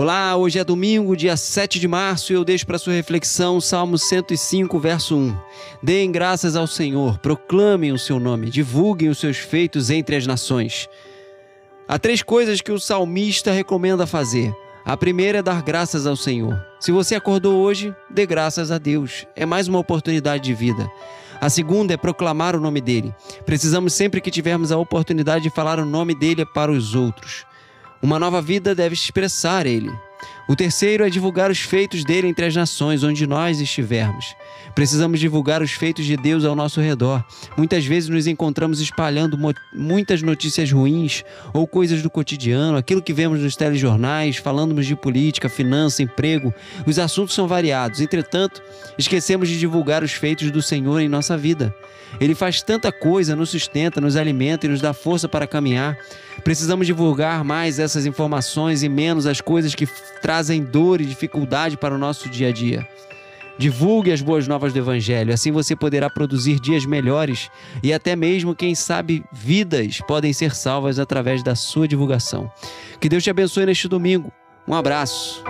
Olá, hoje é domingo, dia 7 de março, e eu deixo para sua reflexão Salmo 105, verso 1. Deem graças ao Senhor, proclamem o seu nome, divulguem os seus feitos entre as nações. Há três coisas que o salmista recomenda fazer. A primeira é dar graças ao Senhor. Se você acordou hoje, dê graças a Deus. É mais uma oportunidade de vida. A segunda é proclamar o nome dele. Precisamos sempre que tivermos a oportunidade de falar o nome dele para os outros. Uma nova vida deve expressar ele. O terceiro é divulgar os feitos dele entre as nações onde nós estivermos. Precisamos divulgar os feitos de Deus ao nosso redor. Muitas vezes nos encontramos espalhando muitas notícias ruins ou coisas do cotidiano, aquilo que vemos nos telejornais, falando de política, finança, emprego. Os assuntos são variados. Entretanto, esquecemos de divulgar os feitos do Senhor em nossa vida. Ele faz tanta coisa, nos sustenta, nos alimenta e nos dá força para caminhar. Precisamos divulgar mais essas informações e menos as coisas que trazem dor e dificuldade para o nosso dia a dia. Divulgue as boas novas do Evangelho, assim você poderá produzir dias melhores e até mesmo, quem sabe, vidas podem ser salvas através da sua divulgação. Que Deus te abençoe neste domingo. Um abraço.